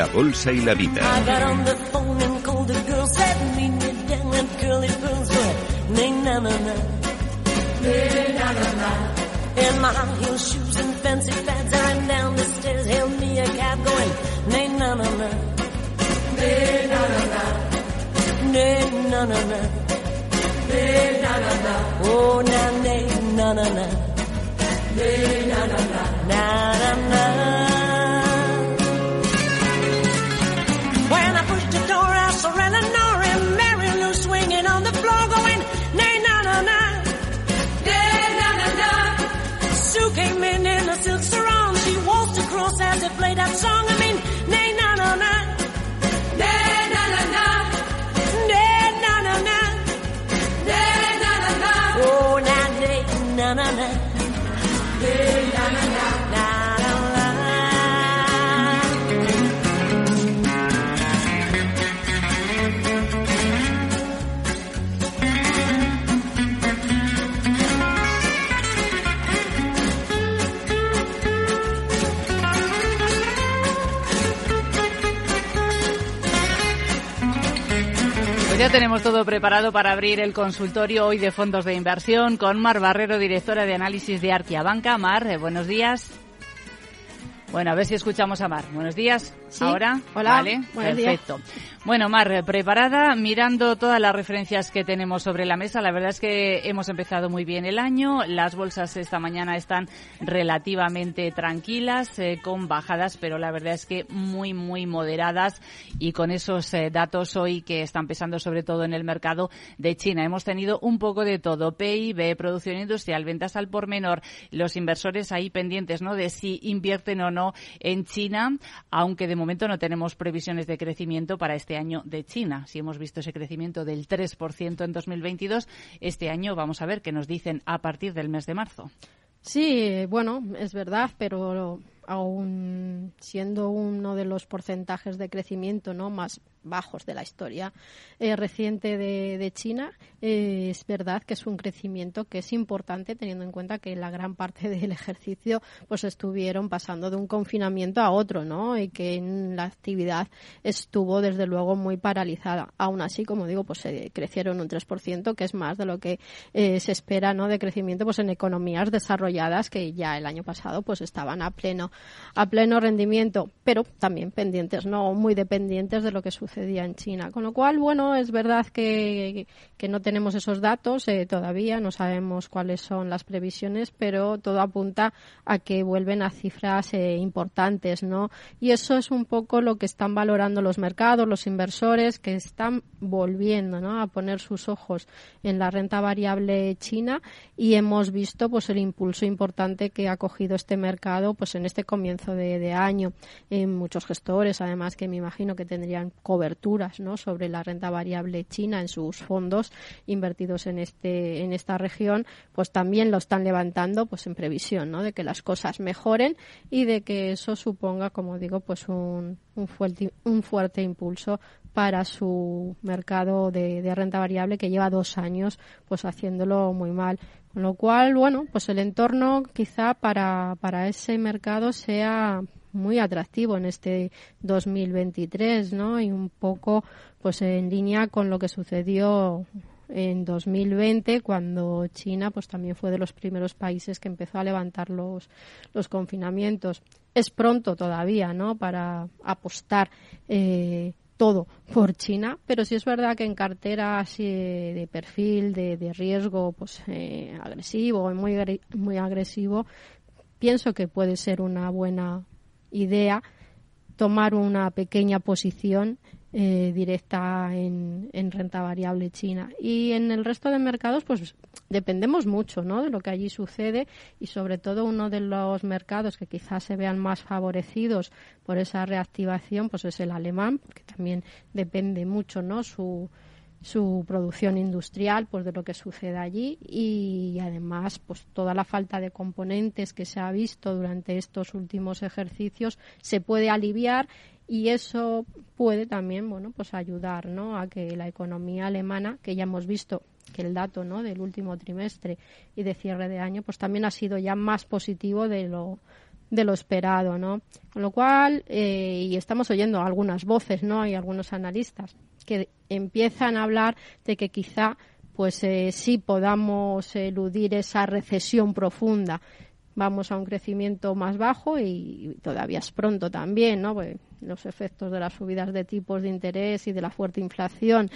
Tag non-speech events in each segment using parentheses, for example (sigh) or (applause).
La bolsa y la vida. Ya tenemos todo preparado para abrir el consultorio hoy de fondos de inversión con Mar Barrero, directora de análisis de Arquia Banca. Mar, eh, buenos días. Bueno, a ver si escuchamos a Mar. Buenos días. Sí. Ahora. Hola. Vale. Buenos días. Bueno, Mar, preparada, mirando todas las referencias que tenemos sobre la mesa. La verdad es que hemos empezado muy bien el año. Las bolsas esta mañana están relativamente tranquilas, eh, con bajadas, pero la verdad es que muy, muy moderadas. Y con esos eh, datos hoy que están pesando sobre todo en el mercado de China. Hemos tenido un poco de todo. PIB, producción industrial, ventas al por menor. Los inversores ahí pendientes, ¿no? De si invierten o no en China, aunque de momento no tenemos previsiones de crecimiento para este año de China. Si hemos visto ese crecimiento del 3% en 2022, este año vamos a ver qué nos dicen a partir del mes de marzo. Sí, bueno, es verdad, pero aún siendo uno de los porcentajes de crecimiento no más bajos de la historia eh, reciente de, China, eh, es verdad que es un crecimiento que es importante teniendo en cuenta que la gran parte (laughs) del ejercicio pues estuvieron pasando de un confinamiento a otro, ¿no? Y que la actividad estuvo desde luego muy paralizada. Aún así, como digo, pues se crecieron un 3%, que es más de lo que eh, se espera, ¿no? De crecimiento pues en economías desarrolladas que ya el año pasado pues estaban a pleno a pleno rendimiento, pero también pendientes, no muy dependientes de lo que sucedía en China. Con lo cual, bueno, es verdad que, que no tenemos esos datos eh, todavía, no sabemos cuáles son las previsiones, pero todo apunta a que vuelven a cifras eh, importantes, ¿no? Y eso es un poco lo que están valorando los mercados, los inversores, que están volviendo, ¿no? A poner sus ojos en la renta variable china y hemos visto, pues, el impulso importante que ha cogido este mercado, pues, en este comienzo de, año. En muchos gestores, además, que me imagino que tendrían coberturas, ¿no? Sobre la renta variable china en sus fondos invertidos en este en esta región, pues también lo están levantando, pues, en previsión, ¿no? De que las cosas mejoren y de que eso suponga, como digo, pues un, un fuerte, un fuerte impulso para su mercado de, de, renta variable que lleva dos años pues haciéndolo muy mal. Con lo cual, bueno, pues el entorno quizá para, para ese mercado sea muy atractivo en este 2023, ¿no? Y un poco pues en línea con lo que sucedió en 2020 cuando China pues también fue de los primeros países que empezó a levantar los, los confinamientos. Es pronto todavía, ¿no? Para apostar eh, todo por China, pero sí es verdad que en carteras de perfil, de, de riesgo pues eh, agresivo, muy, muy agresivo, pienso que puede ser una buena idea tomar una pequeña posición eh, directa en, en, renta variable china. Y en el resto de mercados, pues dependemos mucho ¿no? de lo que allí sucede y sobre todo uno de los mercados que quizás se vean más favorecidos por esa reactivación, pues es el alemán, porque también depende mucho ¿no? su, producción industrial pues de lo que sucede allí y además pues toda la falta de componentes que se ha visto durante estos últimos ejercicios se puede aliviar y eso puede también bueno pues ayudar ¿no? a que la economía alemana que ya hemos visto que el dato ¿no? del último trimestre y de cierre de año pues también ha sido ya más positivo de lo de lo esperado, ¿no? Con lo cual, eh, y estamos oyendo algunas voces, ¿no? Y algunos analistas que empiezan a hablar de que quizá pues eh, sí podamos eludir esa recesión profunda vamos a un crecimiento más bajo y, todavía es pronto también, ¿no? Pues los efectos de las subidas de tipos de interés y de la fuerte inflación,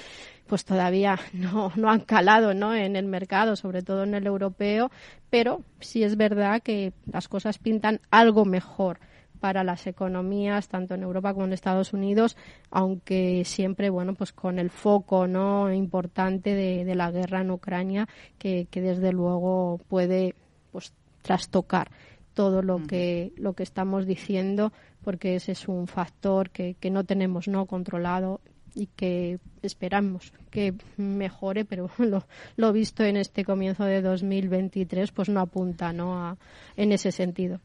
pues todavía (laughs) no, no han calado, ¿no? En el mercado, sobre todo en el europeo, pero sí es verdad que las cosas pintan algo mejor para las economías tanto en Europa como en Estados Unidos, aunque siempre bueno pues con el foco no importante de, la guerra en Ucrania que, que desde luego puede pues trastocar todo lo que lo que estamos diciendo porque ese es un factor que, que no tenemos no controlado y que esperamos que mejore, pero (laughs) lo, lo, visto en este comienzo de 2023 pues no apunta ¿no? A, en ese sentido.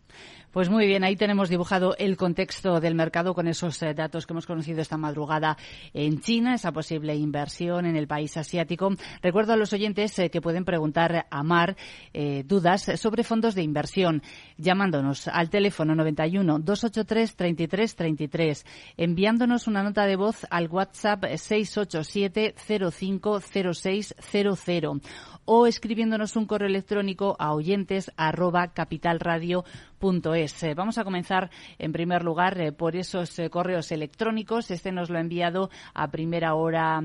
Pues muy bien, ahí tenemos dibujado el contexto del mercado con esos eh, datos que hemos conocido esta madrugada en China, esa posible inversión en el país asiático. Recuerdo a los oyentes eh, que pueden preguntar a Mar eh, dudas sobre fondos de inversión llamándonos al teléfono 91 283 33 33, enviándonos una nota de voz al WhatsApp 687 050600 o escribiéndonos un correo electrónico a oyentes arroba capitalradio.es. Eh, vamos a comenzar en primer lugar eh, por esos eh, correos electrónicos. Este nos lo ha enviado a primera hora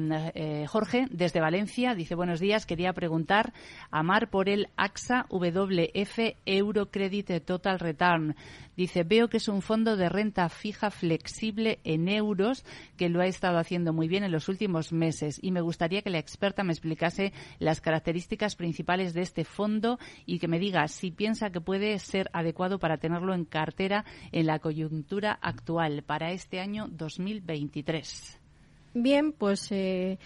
Jorge desde Valencia. Dice buenos días. Quería preguntar a Mar por el AXA WF Eurocredit Total Return. Dice, veo que es un fondo de renta fija flexible en euros que lo ha estado haciendo muy bien en los últimos meses y me gustaría que la experta me explicase las características principales de este fondo y que me diga si piensa que puede ser adecuado para tenerlo en cartera en la coyuntura actual para este año 2023. Bien, pues eh,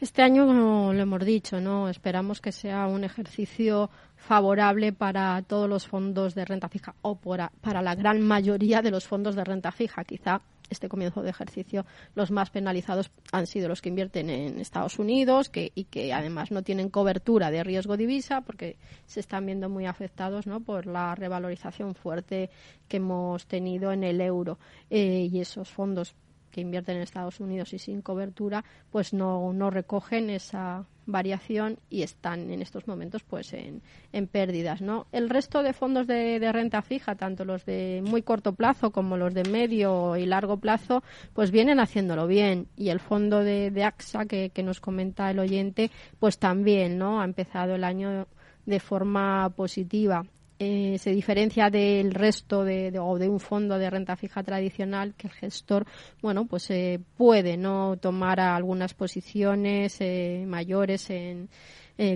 este año, como lo hemos dicho, no esperamos que sea un ejercicio favorable para todos los fondos de renta fija o para la gran mayoría de los fondos de renta fija. Quizá este comienzo de ejercicio los más penalizados han sido los que invierten en Estados Unidos que, y que además no tienen cobertura de riesgo divisa porque se están viendo muy afectados ¿no? por la revalorización fuerte que hemos tenido en el euro eh, y esos fondos que invierten en Estados Unidos y sin cobertura, pues no, no recogen esa variación y están en estos momentos pues en, en pérdidas no el resto de fondos de, renta fija tanto los de muy corto plazo como los de medio y largo plazo pues vienen haciéndolo bien. Y el fondo de, AXA que, que nos comenta el oyente pues también no ha empezado el año de forma positiva eh, se diferencia del resto de, o de un fondo de renta fija tradicional que el gestor bueno pues eh, puede no tomar algunas posiciones eh, mayores en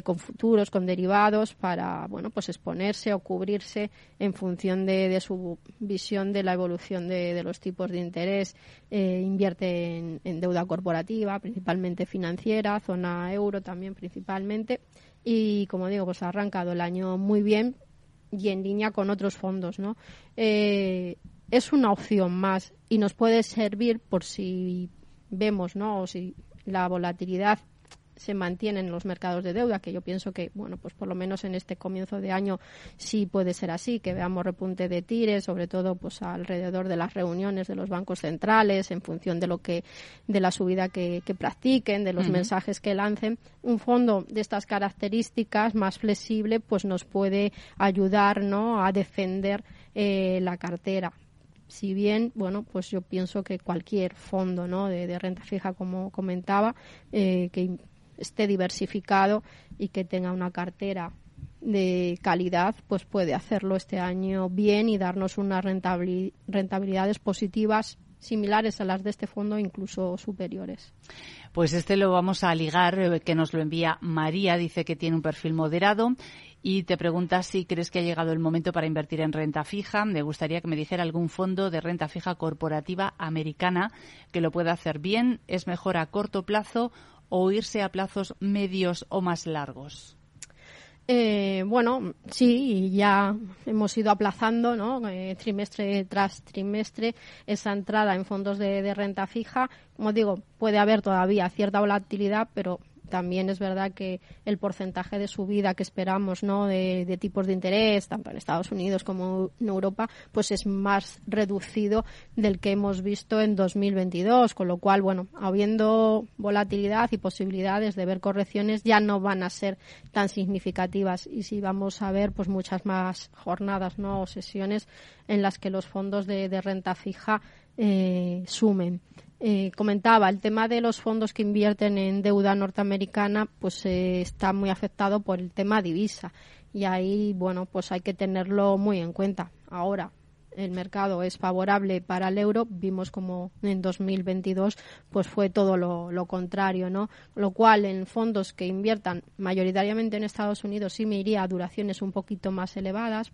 con futuros, con derivados, para bueno pues exponerse o cubrirse en función de, su visión de la evolución de, los tipos de interés. invierte en, en, deuda corporativa, principalmente financiera, zona euro también principalmente. Y como digo, pues ha arrancado el año muy bien, y en línea con otros fondos, ¿no? Eh, es una opción más y nos puede servir por si vemos, ¿no? O si la volatilidad se mantienen los mercados de deuda, que yo pienso que, bueno, pues por lo menos en este comienzo de año sí puede ser así, que veamos repunte de tires, sobre todo pues alrededor de las reuniones de los bancos centrales, en función de lo que, de la subida que, practiquen, de los mensajes que lancen. Un fondo de estas características más flexible, pues nos puede ayudar, ¿no?, a defender eh, la cartera si bien, bueno, pues yo pienso que cualquier fondo ¿no? de, renta fija, como comentaba, eh, que esté diversificado y que tenga una cartera de calidad, pues puede hacerlo este año bien y darnos unas rentabilidades positivas similares a las de este fondo, incluso superiores. Pues este lo vamos a ligar, eh, que nos lo envía María, dice que tiene un perfil moderado y te pregunta si crees que ha llegado el momento para invertir en renta fija. Me gustaría que me dijera algún fondo de renta fija corporativa americana que lo pueda hacer bien. ¿Es mejor a corto plazo o irse a plazos medios o más largos? Eh, bueno, sí, ya hemos ido aplazando, ¿no? Eh, trimestre tras trimestre, esa entrada en fondos de, renta fija. Como digo, puede haber todavía cierta volatilidad, pero también es verdad que el porcentaje de subida que esperamos ¿no? de, tipos de interés, tanto en Estados Unidos como en Europa, pues es más reducido del que hemos visto en 2022, con lo cual, bueno, habiendo volatilidad y posibilidades de ver correcciones, ya no van a ser tan significativas y si vamos a ver pues muchas más jornadas ¿no? o sesiones en las que los fondos de, renta fija eh, sumen. Eh, comentaba, el tema de los fondos que invierten en deuda norteamericana pues eh, está muy afectado por el tema divisa y ahí, bueno, pues hay que tenerlo muy en cuenta. Ahora, el mercado es favorable para el euro, vimos como en 2022 pues fue todo lo, lo, contrario, ¿no? Lo cual en fondos que inviertan mayoritariamente en Estados Unidos sí me iría a duraciones un poquito más elevadas,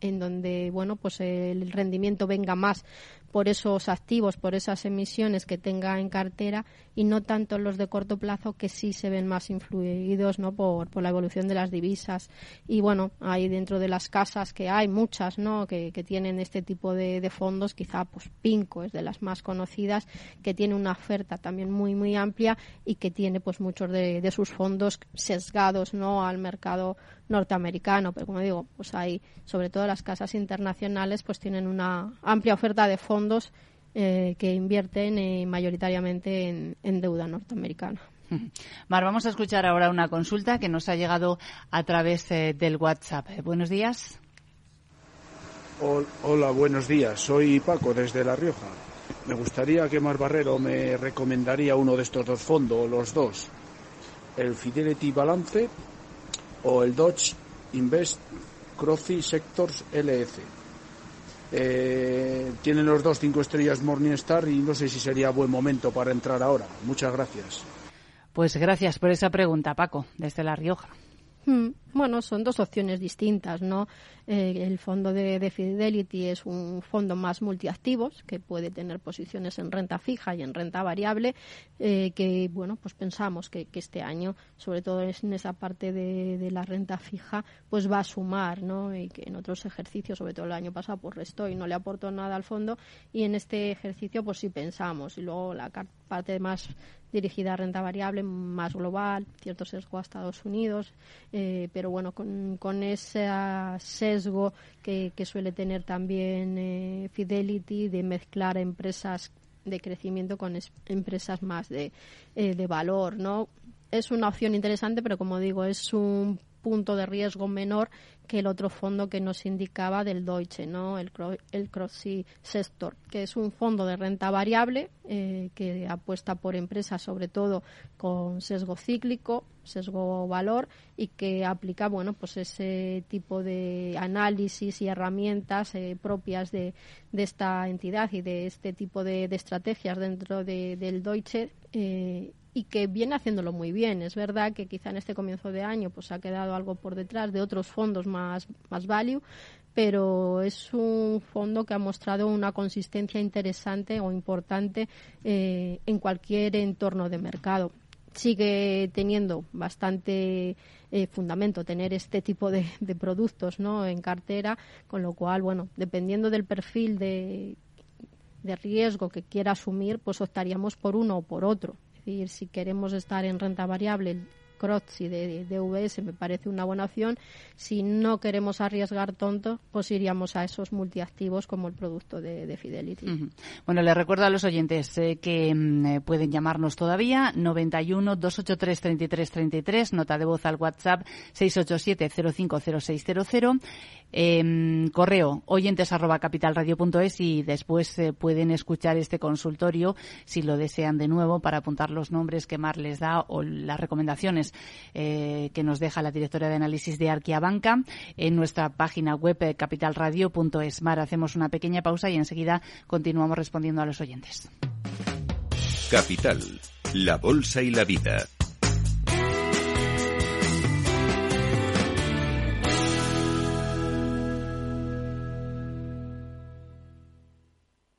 en donde bueno pues el rendimiento venga más por esos activos, por esas emisiones que tenga en cartera y no tanto los de corto plazo que sí se ven más influidos ¿no? por, por la evolución de las divisas. Y bueno, ahí dentro de las casas que hay muchas ¿no? que, que tienen este tipo de, de, fondos, quizá pues Pinco es de las más conocidas, que tiene una oferta también muy muy amplia y que tiene pues muchos de, de sus fondos sesgados ¿no? al mercado norteamericano. Pero como digo, pues hay sobre todo las casas internacionales pues tienen una amplia oferta de fondos fondos eh, que invierten eh, mayoritariamente en, deuda norteamericana. (laughs) Mar, vamos a escuchar ahora una consulta que nos ha llegado a través eh, del WhatsApp. buenos días. Hola, buenos días. Soy Paco desde La Rioja. Me gustaría que Mar Barrero me recomendaría uno de estos dos fondos, los dos. El Fidelity Balance o el Dodge Invest Crossy Sectors LF. Eh, tienen los dos cinco estrellas Morningstar y no sé si sería buen momento para entrar ahora. Muchas gracias. Pues gracias por esa pregunta, Paco, desde La Rioja. Hmm. Bueno, son dos opciones distintas, ¿no? Eh, el fondo de, Fidelity es un fondo más multiactivos que puede tener posiciones en renta fija y en renta variable, eh, que bueno, pues pensamos que, este año, sobre todo en esa parte de, la renta fija, pues va a sumar, ¿no? Y que en otros ejercicios, sobre todo el año pasado, pues restó no le aportó nada al fondo y en este ejercicio, pues sí pensamos y luego la parte más dirigida a renta variable, más global, cierto sesgo a Estados Unidos, eh, pero bueno, con, con ese sesgo que, suele tener también eh, Fidelity de mezclar empresas de crecimiento con empresas más de, eh, de valor, ¿no? Es una opción interesante, pero como digo, es un punto de riesgo menor que el otro fondo que nos indicaba del Deutsche, ¿no? el, el Crossy Sector, que es un fondo de renta variable eh, que apuesta por empresas sobre todo con sesgo cíclico, sesgo valor y que aplica bueno pues ese tipo de análisis y herramientas eh, propias de, de, esta entidad y de este tipo de, estrategias dentro del Deutsche eh, y que viene haciéndolo muy bien. Es verdad que quizá en este comienzo de año pues ha quedado algo por detrás de otros fondos más, más value, pero es un fondo que ha mostrado una consistencia interesante o importante eh, en cualquier entorno de mercado. Sigue teniendo bastante eh, fundamento tener este tipo de, de, productos ¿no? en cartera, con lo cual, bueno, dependiendo del perfil de, de riesgo que quiera asumir, pues optaríamos por uno o por otro decir, si queremos estar en renta variable, CROTSI de, de VS me parece una buena opción. Si no queremos arriesgar tonto, pues iríamos a esos multiactivos como el producto de, Fidelity. Bueno, les recuerdo a los oyentes eh, que mm, eh, pueden llamarnos todavía 91 283 33 33, nota de voz al WhatsApp 687 050600 eh, correo oyentes arroba capitalradio.es y después eh, pueden escuchar este consultorio si lo desean de nuevo para apuntar los nombres que Mar les da o las recomendaciones eh, que nos deja la directora de análisis de Arquia Banca en nuestra página web eh, capitalradio.es. Mar, hacemos una pequeña pausa y enseguida continuamos respondiendo a los oyentes. Capital, la bolsa y la vida.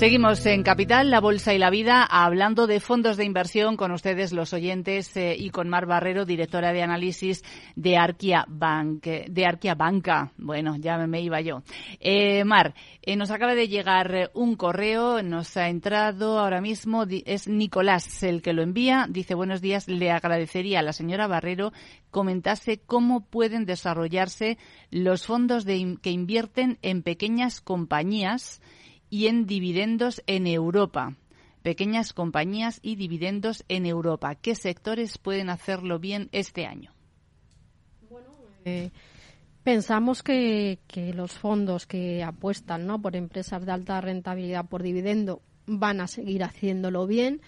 Seguimos en Capital, la Bolsa y la Vida, hablando de fondos de inversión con ustedes, los oyentes, eh, y con Mar Barrero, directora de análisis de Arquia, Bank, de Arquia Banca. Bueno, ya me iba yo. Eh, Mar, eh, nos acaba de llegar un correo, nos ha entrado ahora mismo, es Nicolás el que lo envía. Dice, buenos días, le agradecería a la señora Barrero comentase cómo pueden desarrollarse los fondos de, que invierten en pequeñas compañías y en dividendos en Europa. Pequeñas compañías y dividendos en Europa. ¿Qué sectores pueden hacerlo bien este año? Eh, pensamos que, que, los fondos que apuestan ¿no? por empresas de alta rentabilidad por dividendo van a seguir haciéndolo bien.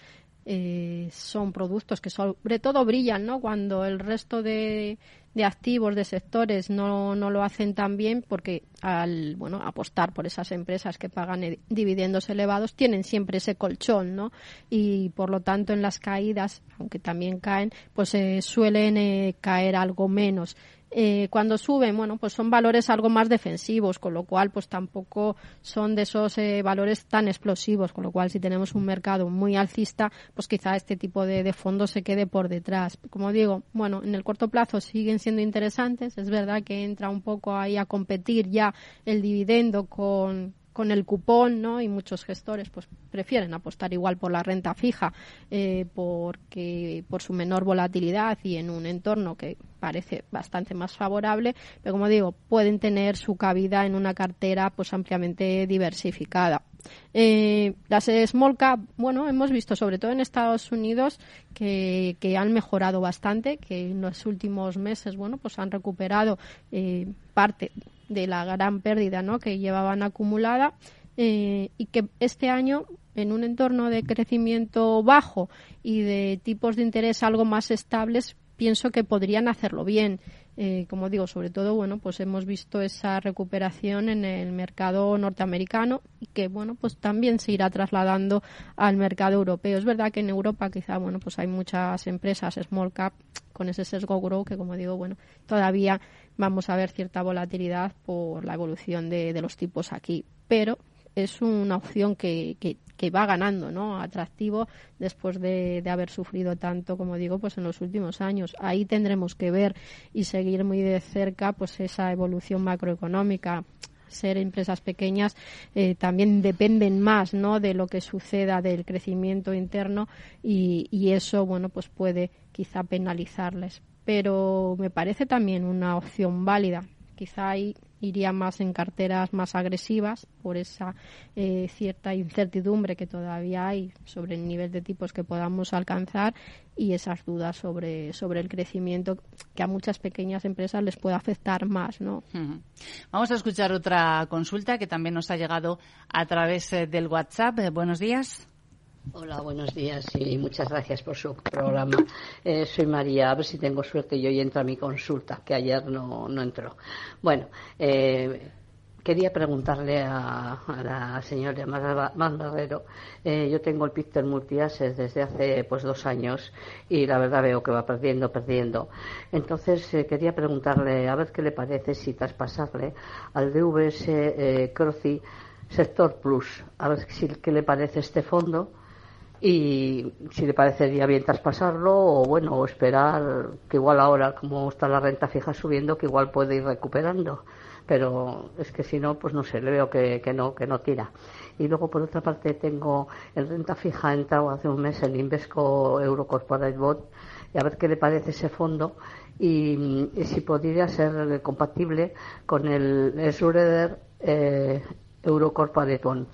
Eh, son productos que sobre todo brillan ¿no? cuando el resto de, de activos, de sectores, no, no lo hacen tan bien porque al bueno apostar por esas empresas que pagan dividendos elevados tienen siempre ese colchón, ¿no? Y por lo tanto en las caídas, aunque también caen, pues eh, suelen eh, caer algo menos. Eh, cuando suben, bueno, pues son valores algo más defensivos, con lo cual, pues tampoco son de esos eh, valores tan explosivos, con lo cual, si tenemos un mercado muy alcista, pues quizá este tipo de, de fondos se quede por detrás. Como digo, bueno, en el corto plazo siguen siendo interesantes, es verdad que entra un poco ahí a competir ya el dividendo con, con el cupón, ¿no? Y muchos gestores pues prefieren apostar igual por la renta fija eh, porque por su menor volatilidad y en un entorno que parece bastante más favorable, pero como digo, pueden tener su cabida en una cartera pues ampliamente diversificada. Eh, las small cap, bueno, hemos visto sobre todo en Estados Unidos que, que, han mejorado bastante, que en los últimos meses, bueno, pues han recuperado eh, parte de la gran pérdida ¿no? que llevaban acumulada eh, y que este año en un entorno de crecimiento bajo y de tipos de interés algo más estables pienso que podrían hacerlo bien eh, como digo sobre todo bueno pues hemos visto esa recuperación en el mercado norteamericano y que bueno pues también se irá trasladando al mercado europeo es verdad que en Europa quizá bueno pues hay muchas empresas small cap con ese sesgo grow que como digo bueno todavía vamos a ver cierta volatilidad por la evolución de, los tipos aquí. Pero es una opción que, que, va ganando, ¿no? Atractivo después de, haber sufrido tanto, como digo, pues en los últimos años. Ahí tendremos que ver y seguir muy de cerca, pues esa evolución macroeconómica. Ser empresas pequeñas eh, también dependen más, ¿no? De lo que suceda del crecimiento interno y, y eso, bueno, pues puede quizá penalizarles pero me parece también una opción válida. Quizá ahí iría más en carteras más agresivas por esa eh, cierta incertidumbre que todavía hay sobre el nivel de tipos que podamos alcanzar y esas dudas sobre, sobre el crecimiento que a muchas pequeñas empresas les puede afectar más. ¿no? Vamos a escuchar otra consulta que también nos ha llegado a través eh, del WhatsApp. Eh, buenos días. Hola, buenos días y muchas gracias por su programa. Eh, soy María, a ver si tengo suerte y hoy entra mi consulta, que ayer no, no entró. Bueno, eh, quería preguntarle a, la señora Mandarrero. Eh, yo tengo el Picter Multiases desde hace pues dos años y la verdad veo que va perdiendo, perdiendo. Entonces quería preguntarle a ver qué le parece si traspasarle al DVS eh, Croci Sector Plus, a ver si, qué le parece este fondo y si le parecería bien traspasarlo o bueno, esperar que igual ahora como está la renta fija subiendo, que igual puede ir recuperando. Pero es que si no, pues no sé, le veo que, que no, que no tira. Y luego, por otra parte, tengo en renta fija, entrado hace un mes el Invesco Eurocorporate Bond y a ver qué le parece ese fondo y, si podría ser compatible con el Schroeder eh, Eurocorporate Bond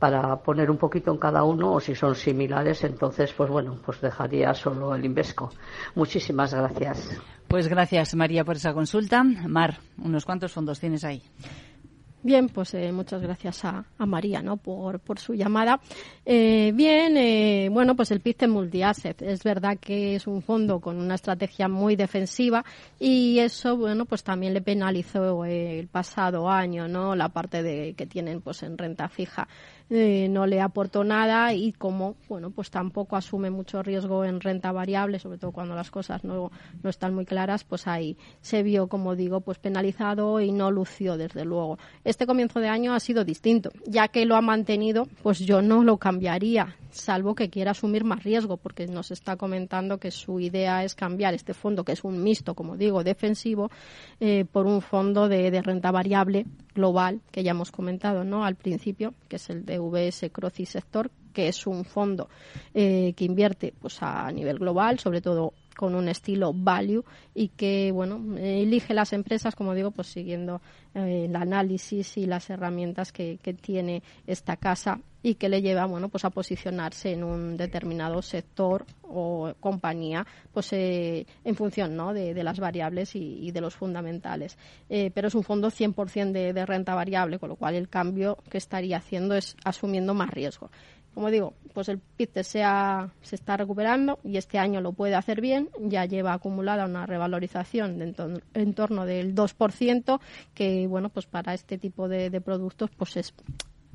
para poner un poquito en cada uno o si son similares, entonces, pues bueno, pues dejaría solo el Invesco. Muchísimas gracias. Pues gracias, María, por esa consulta. Mar, ¿unos cuantos fondos tienes ahí? Bien, pues eh, muchas gracias a, María ¿no? por, por su llamada. Eh, bien, eh, bueno, pues el PICE Multiasset es verdad que es un fondo con una estrategia muy defensiva y eso, bueno, pues también le penalizó el pasado año, ¿no? La parte de que tienen pues en renta fija. Eh, no le aportó nada y como bueno pues tampoco asume mucho riesgo en renta variable sobre todo cuando las cosas no, no están muy claras pues ahí se vio como digo pues penalizado y no lució desde luego este comienzo de año ha sido distinto ya que lo ha mantenido pues yo no lo cambiaría salvo que quiera asumir más riesgo, porque nos está comentando que su idea es cambiar este fondo, que es un mixto, como digo, defensivo, eh, por un fondo de, renta variable global, que ya hemos comentado ¿no? al principio, que es el de VS Croci Sector, que es un fondo eh, que invierte pues, a nivel global, sobre todo con un estilo value y que bueno elige las empresas como digo pues siguiendo eh, el análisis y las herramientas que, tiene esta casa y que le lleva bueno pues a posicionarse en un determinado sector o compañía pues eh, en función ¿no? de, las variables y, de los fundamentales eh, pero es un fondo 100% de, de renta variable con lo cual el cambio que estaría haciendo es asumiendo más riesgo como digo, pues el PIB se, se está recuperando y este año lo puede hacer bien. Ya lleva acumulada una revalorización de en, torno del 2%, que bueno, pues para este tipo de, de productos pues es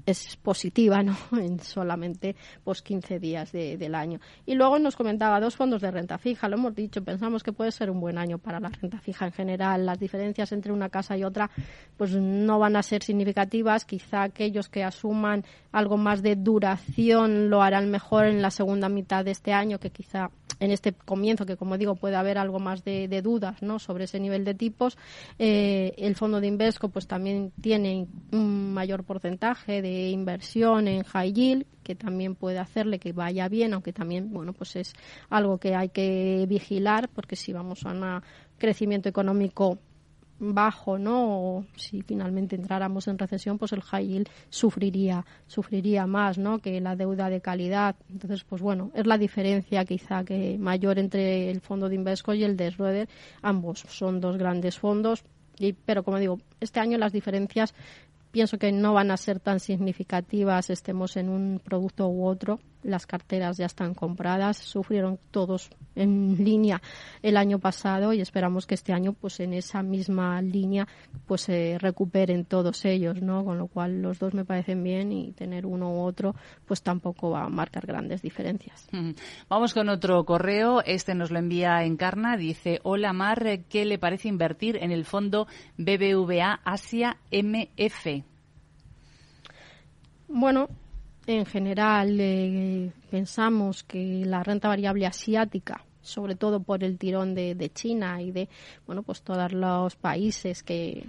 es positiva, ¿no? (laughs) En solamente pues 15 días del año. Y luego nos comentaba dos fondos de renta fija, lo hemos dicho, pensamos que puede ser un buen año para la renta fija en general. Las diferencias entre una casa y otra pues no van a ser significativas, quizá aquellos que asuman algo más de duración lo harán mejor en la segunda mitad de este año, que quizá en este comienzo, que como digo puede haber algo más de, dudas ¿no? sobre ese nivel de tipos. Eh, el fondo de Invesco pues también tiene un mayor porcentaje de inversión en high yield que también puede hacerle que vaya bien, aunque también, bueno, pues es algo que hay que vigilar porque si vamos a un crecimiento económico bajo, ¿no? O si finalmente entráramos en recesión, pues el high yield sufriría, sufriría más, ¿no? Que la deuda de calidad. Entonces, pues bueno, es la diferencia quizá que mayor entre el fondo de Invesco y el de Schroeder. Ambos son dos grandes fondos, y, pero como digo, este año las diferencias pienso que no van a ser tan significativas estemos en un producto u otro. Las carteras ya están compradas, sufrieron todos en línea el año pasado y esperamos que este año pues en esa misma línea pues se recuperen todos ellos, ¿no? Con lo cual los dos me parecen bien y tener uno u otro pues tampoco va a marcar grandes diferencias. Vamos con otro correo, este nos lo envía Encarna, dice, "Hola Mar, ¿qué le parece invertir en el fondo BBVA Asia MF?" Bueno, en general eh, pensamos que la renta variable asiática sobre todo por el tirón de, China y de bueno pues todos los países que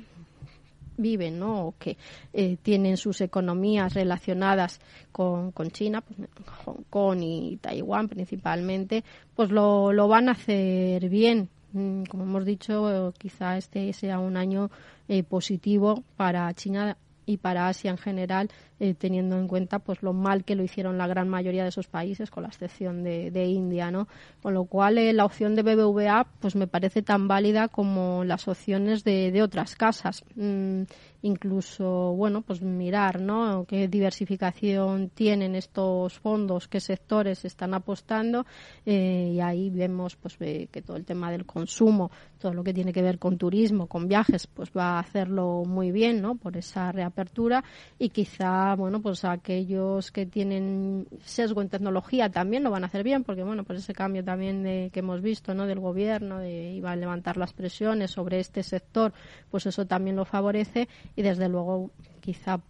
viven ¿no? o que eh, tienen sus economías relacionadas con, con China, pues, Hong Kong y Taiwán principalmente, pues lo, lo van a hacer bien. Mm, como hemos dicho, quizá este sea un año eh, positivo para China y para Asia en general, eh, teniendo en cuenta pues lo mal que lo hicieron la gran mayoría de esos países, con la excepción de, de India, ¿no? Con lo cual eh, la opción de BBVA pues me parece tan válida como las opciones de, de otras casas. Mm, incluso, bueno, pues mirar, ¿no? Qué diversificación tienen estos fondos, qué sectores están apostando eh, y ahí vemos, pues, que todo el tema del consumo, todo lo que tiene que ver con turismo, con viajes, pues va a hacerlo muy bien, ¿no? Por esa reapertura y quizá, bueno, pues aquellos que tienen sesgo en tecnología también lo van a hacer bien porque, bueno, pues ese cambio también de, que hemos visto, ¿no? Del gobierno, de iba a levantar las presiones sobre este sector, pues eso también lo favorece y desde luego quizá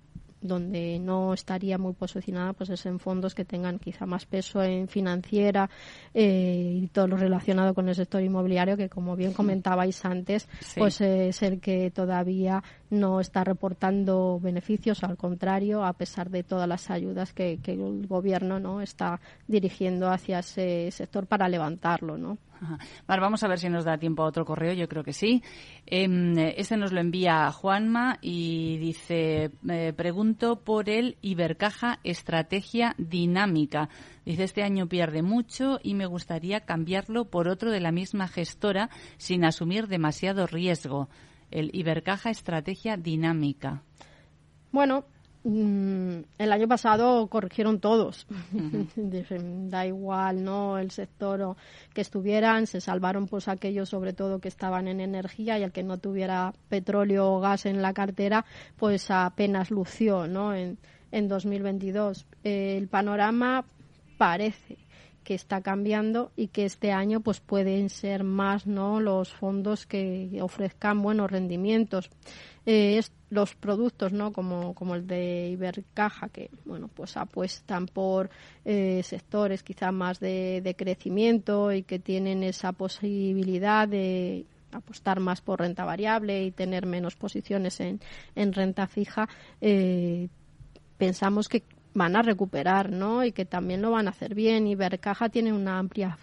donde no estaría muy posicionada pues es en fondos que tengan quizá más peso en financiera eh, y todo lo relacionado con el sector inmobiliario que como bien comentabais antes pues es el que todavía no está reportando beneficios al contrario a pesar de todas las ayudas que, que el gobierno no está dirigiendo hacia ese sector para levantarlo no Vale, vamos a ver si nos da tiempo a otro correo, yo creo que sí. Em, este nos lo envía Juanma y dice, eh, pregunto por el Ibercaja Estrategia Dinámica. Dice, este año pierde mucho y me gustaría cambiarlo por otro de la misma gestora sin asumir demasiado riesgo. El Ibercaja Estrategia Dinámica. Bueno, el año pasado corrigieron todos. (laughs) da igual, ¿no? El sector que estuvieran, se salvaron pues aquellos sobre todo que estaban en energía y el que no tuviera petróleo o gas en la cartera, pues apenas lució, ¿no? En, en 2022. el panorama parece que está cambiando y que este año pues pueden ser más no los fondos que ofrezcan buenos rendimientos eh, los productos no como, como el de Ibercaja que bueno pues apuestan por eh, sectores quizá más de, de crecimiento y que tienen esa posibilidad de apostar más por renta variable y tener menos posiciones en, en renta fija eh, pensamos que van a recuperar, ¿no? Y que también lo van a hacer bien. Ibercaja tiene una amplia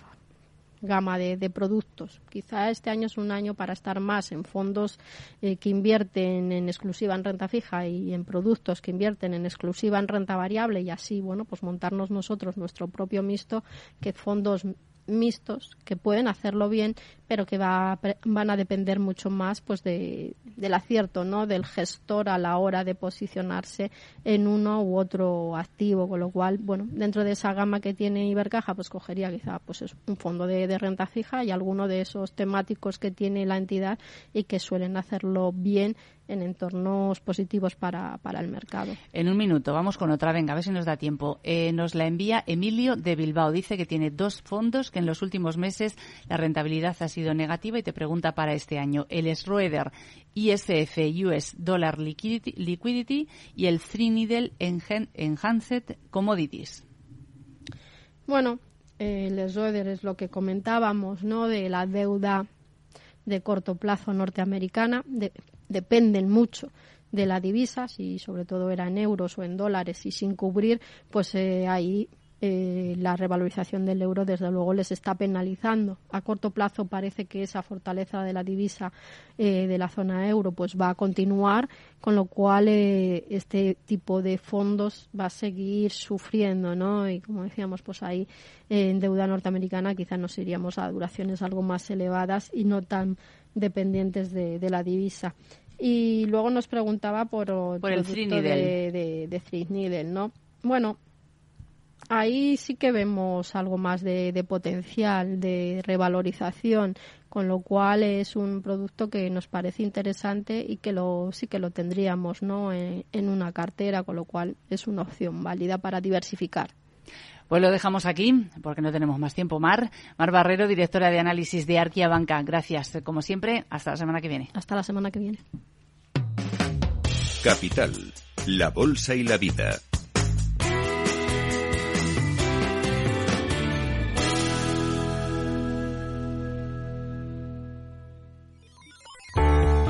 gama de, productos. Quizá este año es un año para estar más en fondos eh, que invierten en exclusiva en renta fija y en productos que invierten en exclusiva en renta variable y así, bueno, pues montarnos nosotros nuestro propio mixto que fondos mixtos que pueden hacerlo bien pero que va, van a depender mucho más pues de, del acierto no del gestor a la hora de posicionarse en uno u otro activo con lo cual bueno dentro de esa gama que tiene Ibercaja pues cogería quizá pues un fondo de, de renta fija y alguno de esos temáticos que tiene la entidad y que suelen hacerlo bien en entornos positivos para, para, el mercado. En un minuto, vamos con otra. Venga, a ver si nos da tiempo. Eh, nos la envía Emilio de Bilbao. Dice que tiene dos fondos que en los últimos meses la rentabilidad ha sido negativa y te pregunta para este año. El Schroeder ISF US Dollar Liquidity, y el Three Needle Enhanced Commodities. Bueno, el Schroeder es lo que comentábamos, ¿no? De la deuda de corto plazo norteamericana, de, dependen mucho de la divisa, si sobre todo era en euros o en dólares y sin cubrir, pues eh, ahí eh, la revalorización del euro desde luego les está penalizando. A corto plazo parece que esa fortaleza de la divisa eh, de la zona euro pues va a continuar, con lo cual este tipo de fondos va a seguir sufriendo, ¿no? Y como decíamos, pues ahí en deuda norteamericana quizás nos iríamos a duraciones algo más elevadas y no tan dependientes de, de la divisa. Y luego nos preguntaba por, por el producto de, de, de ¿no? Bueno, ahí sí que vemos algo más de, potencial de revalorización, con lo cual es un producto que nos parece interesante y que lo sí que lo tendríamos, ¿no? En, en una cartera, con lo cual es una opción válida para diversificar. Pues lo dejamos aquí porque no tenemos más tiempo. Mar, Mar Barrero, directora de análisis de Arquia Banca. Gracias, como siempre. Hasta la semana que viene. Hasta la semana que viene. Capital, la Bolsa y la Vida.